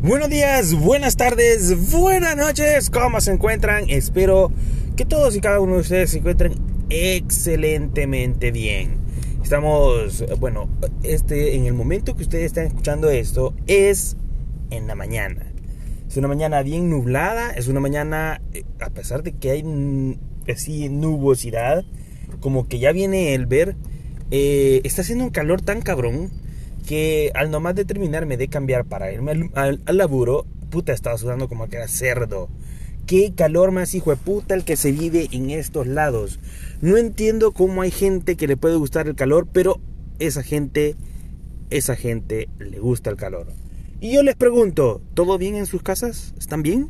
Buenos días, buenas tardes, buenas noches, ¿cómo se encuentran? Espero que todos y cada uno de ustedes se encuentren excelentemente bien. Estamos, bueno, este, en el momento que ustedes están escuchando esto es en la mañana. Es una mañana bien nublada, es una mañana, eh, a pesar de que hay así nubosidad, como que ya viene el ver, eh, está haciendo un calor tan cabrón que al nomás determinarme de cambiar para irme al, laburo, puta, estaba sudando como que era cerdo. Qué calor más hijo de puta el que se vive en estos lados. No entiendo cómo hay gente que le puede gustar el calor, pero esa gente, esa gente le gusta el calor. Y yo les pregunto, ¿todo bien en sus casas? ¿Están bien?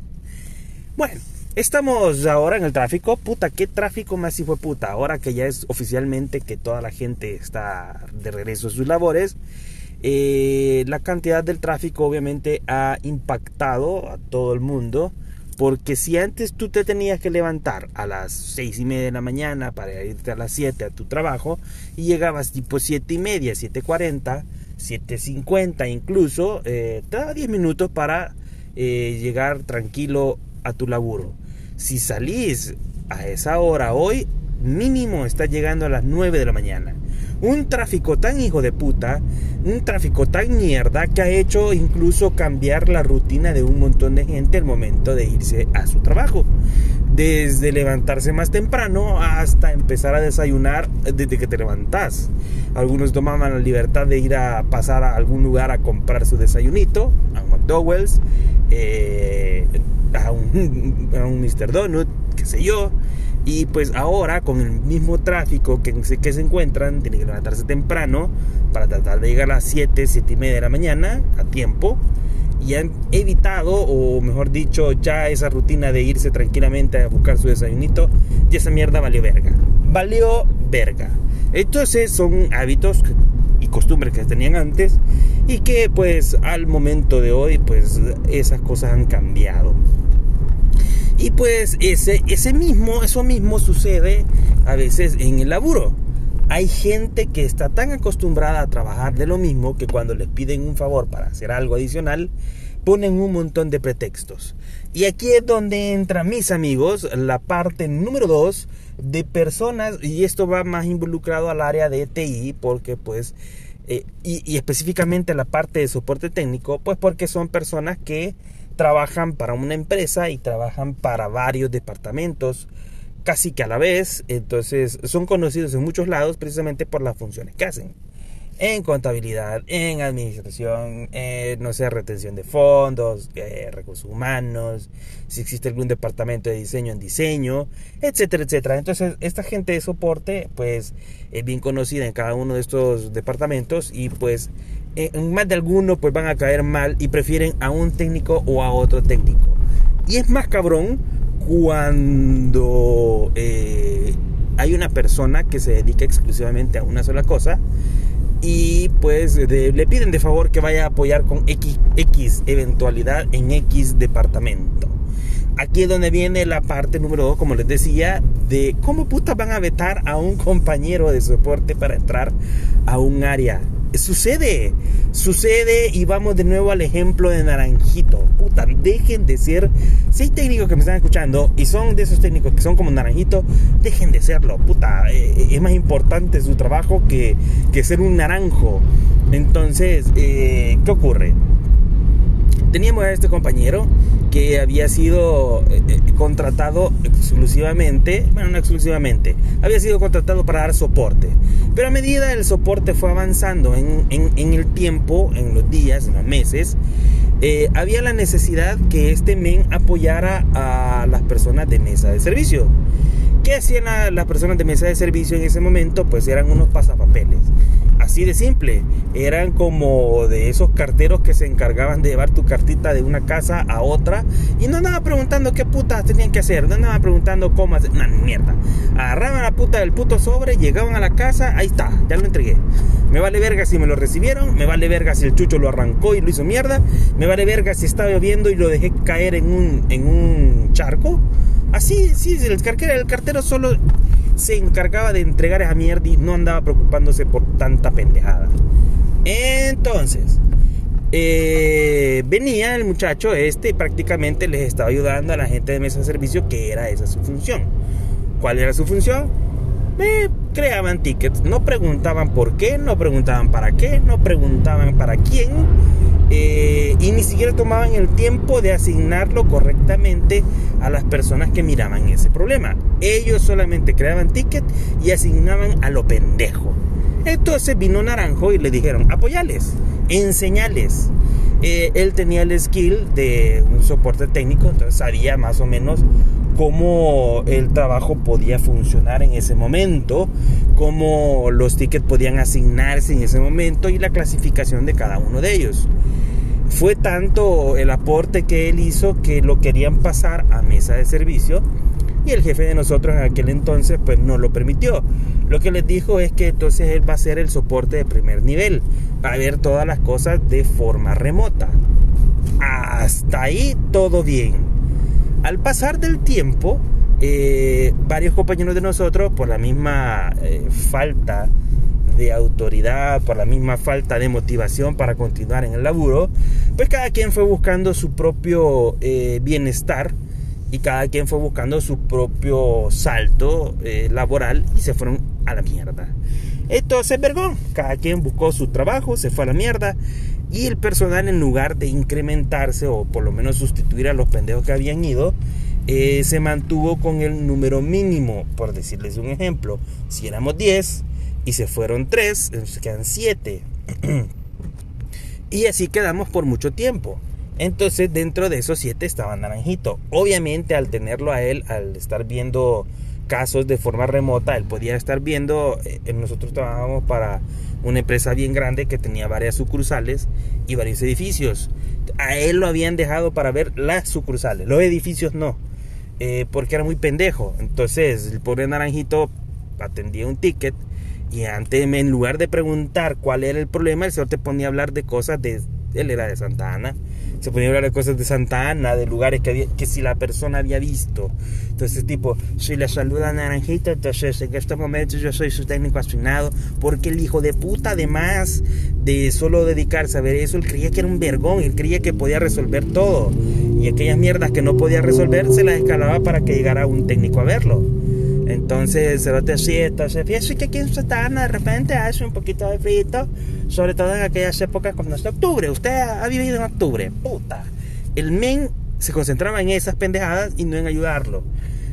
Bueno, estamos ahora en el tráfico. Puta, qué tráfico más hijo de puta. Ahora que ya es oficialmente que toda la gente está de regreso a sus labores. Eh, la cantidad del tráfico obviamente ha impactado a todo el mundo. Porque si antes tú te tenías que levantar a las seis y media de la mañana para irte a las 7 a tu trabajo y llegabas tipo siete y media, 7.40, 7.50 incluso, eh, te daba 10 minutos para eh, llegar tranquilo a tu laburo. Si salís a esa hora hoy, mínimo estás llegando a las 9 de la mañana un tráfico tan hijo de puta, un tráfico tan mierda que ha hecho incluso cambiar la rutina de un montón de gente al momento de irse a su trabajo. Desde levantarse más temprano hasta empezar a desayunar desde que te levantas. Algunos tomaban la libertad de ir a pasar a algún lugar a comprar su desayunito, a un McDowell's, eh, a, un, a un Mr. Donut, qué sé yo y pues ahora, con el mismo tráfico que, que se encuentran, tienen que levantarse temprano para tratar de llegar a las 7, 7 y media de la mañana a tiempo. Y han evitado, o mejor dicho, ya esa rutina de irse tranquilamente a buscar su desayunito. Y esa mierda valió verga. Valió verga. Entonces son hábitos y costumbres que tenían antes y que pues al momento de hoy pues esas cosas han cambiado. Y pues ese, ese mismo, eso mismo sucede a veces en el laburo. Hay gente que está tan acostumbrada a trabajar de lo mismo que cuando les piden un favor para hacer algo adicional, ponen un montón de pretextos. Y aquí es donde entra, mis amigos, la parte número dos de personas, y esto va más involucrado al área de TI, porque pues, eh, y, y específicamente la parte de soporte técnico, pues porque son personas que trabajan para una empresa y trabajan para varios departamentos casi que a la vez. Entonces son conocidos en muchos lados precisamente por las funciones que hacen. En contabilidad, en administración, en, no sé, retención de fondos, eh, recursos humanos, si existe algún departamento de diseño en diseño, etcétera, etcétera. Entonces, esta gente de soporte, pues, es bien conocida en cada uno de estos departamentos y pues eh, en más de alguno pues van a caer mal y prefieren a un técnico o a otro técnico. Y es más cabrón cuando eh, hay una persona que se dedica exclusivamente a una sola cosa y pues le piden de favor que vaya a apoyar con X, X eventualidad en X departamento. Aquí es donde viene la parte número 2, como les decía, de cómo putas van a vetar a un compañero de soporte para entrar a un área sucede, sucede y vamos de nuevo al ejemplo de Naranjito. Puta, dejen de ser, si hay técnicos que me están escuchando y son de esos técnicos que son como Naranjito, dejen de serlo, puta, eh, es más importante su trabajo que, que ser un naranjo. Entonces, eh, ¿qué ocurre? Teníamos a este compañero que había sido eh, eh, contratado exclusivamente, bueno, no exclusivamente, había sido contratado para dar soporte. Pero a medida el soporte fue avanzando en, el tiempo, en los días, en los meses, eh, había la necesidad que este men apoyara a las personas de mesa de servicio. ¿Qué hacían las personas de mesa de servicio en ese momento? Pues eran unos pasapapeles. Así de simple. Eran como de esos carteros que se encargaban de llevar tu cartita de una casa a otra. Y no andaba preguntando qué putas tenían que hacer. No andaba preguntando cómo hacer. Nah, mierda. Agarraban la puta del puto sobre, llegaban a la casa, ahí está, ya lo entregué. Me vale verga si me lo recibieron, me vale verga si el chucho lo arrancó y lo hizo mierda, me vale verga si estaba lloviendo y lo dejé caer en un, en un charco. Así, sí, el cartero, el cartero solo se encargaba de entregar esa mierda y no andaba preocupándose por tanta pendejada. Entonces, eh, venía el muchacho este y prácticamente les estaba ayudando a la gente de mesa de servicio que era esa su función. ¿Cuál era su función? Creaban tickets, no preguntaban por qué, no preguntaban para qué, no preguntaban para quién eh, y ni siquiera tomaban el tiempo de asignarlo correctamente a las personas que miraban ese problema. Ellos solamente creaban tickets y asignaban a lo pendejo. Entonces vino Naranjo y le dijeron, apoyales, enseñales. Eh, él tenía el skill de un soporte técnico, entonces sabía más o menos cómo el trabajo podía funcionar en ese momento, cómo los tickets podían asignarse en ese momento y la clasificación de cada uno de ellos. Fue tanto el aporte que él hizo que lo querían pasar a mesa de servicio y el jefe de nosotros en aquel entonces pues no lo permitió. Lo que les dijo es que entonces él va a ser el soporte de primer nivel, va a ver todas las cosas de forma remota. Hasta ahí todo bien. Al pasar del tiempo, eh, varios compañeros de nosotros, por la misma eh, falta de autoridad, por la misma falta de motivación para continuar en el laburo, pues cada quien fue buscando su propio eh, bienestar y cada quien fue buscando su propio salto laboral y se fueron a la mierda. Entonces, vergón, cada quien buscó su trabajo, se fue a la mierda y el personal en lugar de incrementarse o por lo menos sustituir a los pendejos que habían ido, eh, se mantuvo con el número mínimo, por decirles un ejemplo. Si éramos 10 y se fueron 3, se quedan 7. y así quedamos por mucho tiempo. Entonces dentro de esos siete estaba Naranjito. Obviamente al tenerlo a él, al estar viendo casos de forma remota, él podía estar viendo, eh, nosotros trabajábamos para una empresa bien grande que tenía varias sucursales y varios edificios. A él lo habían dejado para ver las sucursales, los edificios no, eh, porque era muy pendejo. Entonces el pobre Naranjito atendía un ticket y antes, en lugar de preguntar cuál era el problema, el señor te ponía a hablar de cosas de... Él era de Santa Ana se podía hablar de cosas de Santa Ana, de lugares que, que si la persona había visto. Entonces, tipo, si le saluda Naranjito, entonces en estos momentos yo soy su técnico asignado, porque el hijo de puta, además de solo dedicarse a ver eso, él creía que era un vergón, él creía que podía resolver todo. Y aquellas mierdas que no podía resolver, se las escalaba para que llegara un técnico a verlo. Entonces, lo decía, entonces, fíjese que aquí en Santa Ana de repente hace un poquito de frío sobre todo en aquellas épocas cuando es octubre. Usted ha vivido en octubre, puta. El men se concentraba en esas pendejadas y no en ayudarlo.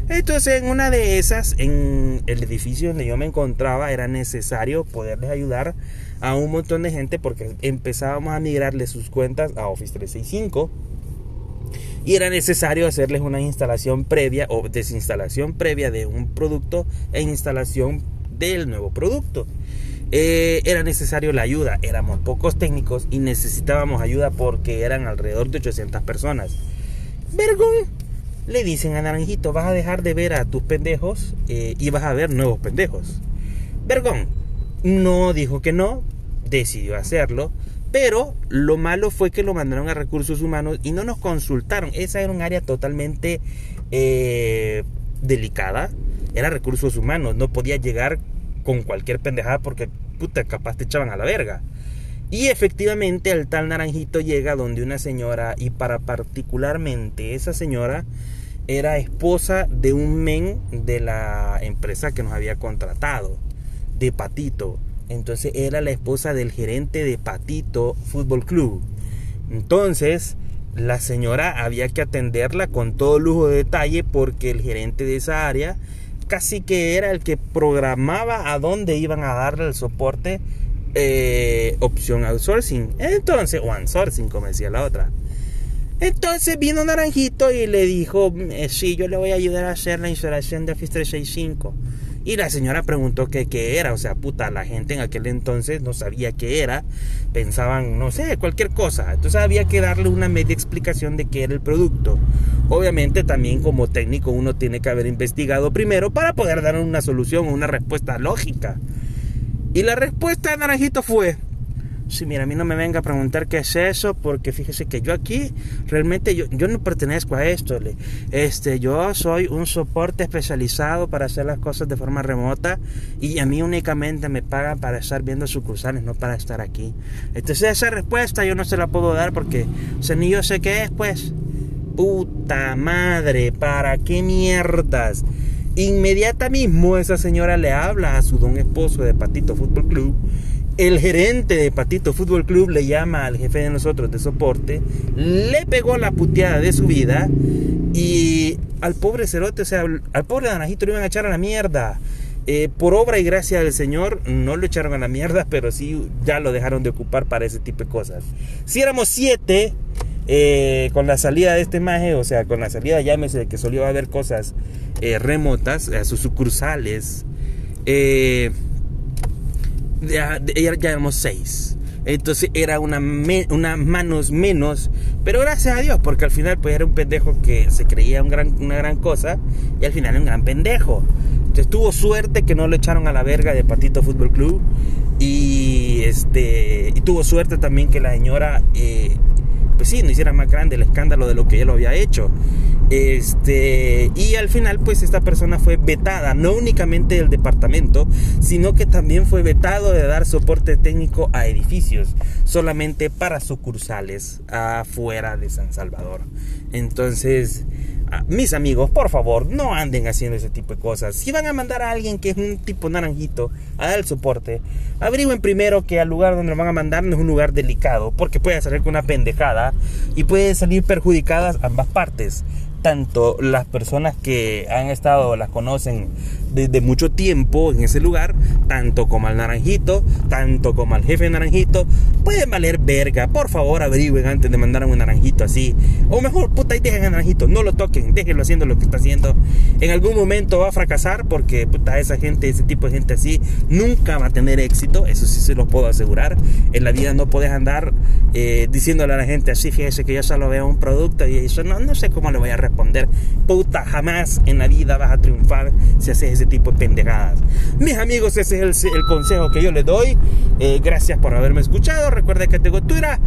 Entonces, en una de esas, en el edificio donde yo me encontraba, era necesario poderles ayudar a un montón de gente porque empezábamos a migrarle sus cuentas a Office 365 y era necesario hacerles una instalación previa o desinstalación previa de un producto e instalación del nuevo producto. Eh, era necesario la ayuda. Éramos pocos técnicos y necesitábamos ayuda porque eran alrededor de 800 personas. Vergón, le dicen a Naranjito, vas a dejar de ver a tus pendejos eh, y vas a ver nuevos pendejos. Vergón, no dijo que no, decidió hacerlo, pero lo malo fue que lo mandaron a recursos humanos y no nos consultaron. Esa era un área totalmente eh, delicada. Era recursos humanos, no podía llegar con cualquier pendejada porque puta, capaz te echaban a la verga. Y efectivamente el tal naranjito llega donde una señora y para particularmente esa señora era esposa de un men de la empresa que nos había contratado, de Patito. Entonces era la esposa del gerente de Patito Fútbol Club. Entonces la señora había que atenderla con todo lujo de detalle porque el gerente de esa área casi que era el que programaba a dónde iban a darle el soporte eh, opción outsourcing. Entonces, o outsourcing, como decía la otra. Entonces vino Naranjito y le dijo, eh, sí, yo le voy a ayudar a hacer la instalación de Office 365. Y la señora preguntó qué, qué era, o sea, puta, la gente en aquel entonces no sabía qué era, pensaban, no sé, cualquier cosa. Entonces había que darle una media explicación de qué era el producto. Obviamente también como técnico uno tiene que haber investigado primero para poder dar una solución, una respuesta lógica. Y la respuesta de Naranjito fue, Sí, mira, a mí no me venga a preguntar qué es eso, porque fíjese que yo aquí realmente yo, yo no pertenezco a esto. Este, yo soy un soporte especializado para hacer las cosas de forma remota y a mí únicamente me pagan para estar viendo sucursales, no para estar aquí. Entonces esa respuesta yo no se la puedo dar porque o ni yo sé qué es, pues. Puta madre, ¿para qué mierdas? Inmediata mismo esa señora le habla a su don esposo de Patito Fútbol Club el gerente de Patito Fútbol Club le llama al jefe de nosotros de soporte, le pegó la puteada de su vida y al pobre cerote, o sea, al pobre Naranjito le iban a echar a la mierda. Eh, por obra y gracia del Señor, no lo echaron a la mierda, pero sí ya lo dejaron de ocupar para ese tipo de cosas. Si éramos siete, eh, con la salida de este maje, o sea, con la salida, llámese, que solía haber cosas eh, remotas, a sus sucursales, eh ya, ya éramos seis. Entonces era una, una manos menos. Pero gracias a Dios, porque al final pues era un pendejo que se creía gran, una gran cosa y al final era un gran pendejo. Entonces tuvo suerte que no lo echaron a la verga de Patito Fútbol Club. Y este y tuvo suerte también que la señora eh, pues sí, no hiciera más grande el escándalo de lo que ella lo había hecho. Este, y al final, pues esta persona fue vetada, no únicamente del departamento, sino que también fue vetado de dar soporte técnico a edificios, solamente para sucursales afuera de San Salvador. Entonces, mis amigos, por favor, no anden haciendo ese tipo de cosas. Si van a mandar a alguien que es un tipo naranjito a dar el soporte, averigüen primero que al lugar donde lo van a mandar no es un lugar delicado, porque puede salir con una pendejada y puede salir perjudicadas ambas partes tanto las personas que han estado, las conocen desde mucho tiempo en ese lugar, tanto como al naranjito, tanto como al jefe naranjito, pueden valer verga. Por favor, averigüen antes de mandar a un naranjito así. O mejor, puta, ahí dejen al naranjito, no lo toquen, déjenlo haciendo lo que está haciendo. En algún momento va a fracasar porque, puta, esa gente, ese tipo de gente así, nunca va a tener éxito, eso sí se lo puedo asegurar. En la vida no puedes andar eh, diciéndole a la gente así, fíjese que yo solo veo un producto y eso no, no sé cómo le voy a responder. Puta, jamás en la vida vas a triunfar si haces ese tipo de pendejadas. Mis amigos, ese es el, consejo que yo les doy. Eh, gracias por haberme escuchado. Recuerden que tengo Twitter,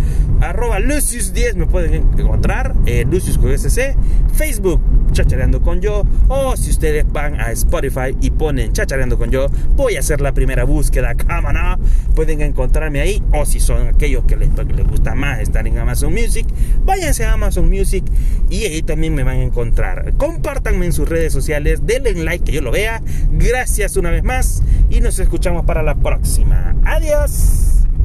arroba Lucius10, me pueden encontrar, eh, Lucius con SC, Facebook, chachareando con yo, o si ustedes van a Spotify y ponen chachareando con yo, voy a hacer la primera búsqueda, cámara, pueden encontrarme ahí, o si son aquellos que les, les gusta más estar en Amazon Music, váyanse a Amazon Music y ahí también me van a encontrar. Compártanme en sus redes sociales, denle like que yo lo vea. Gracias una vez más y nos escuchamos para la próxima. Adiós.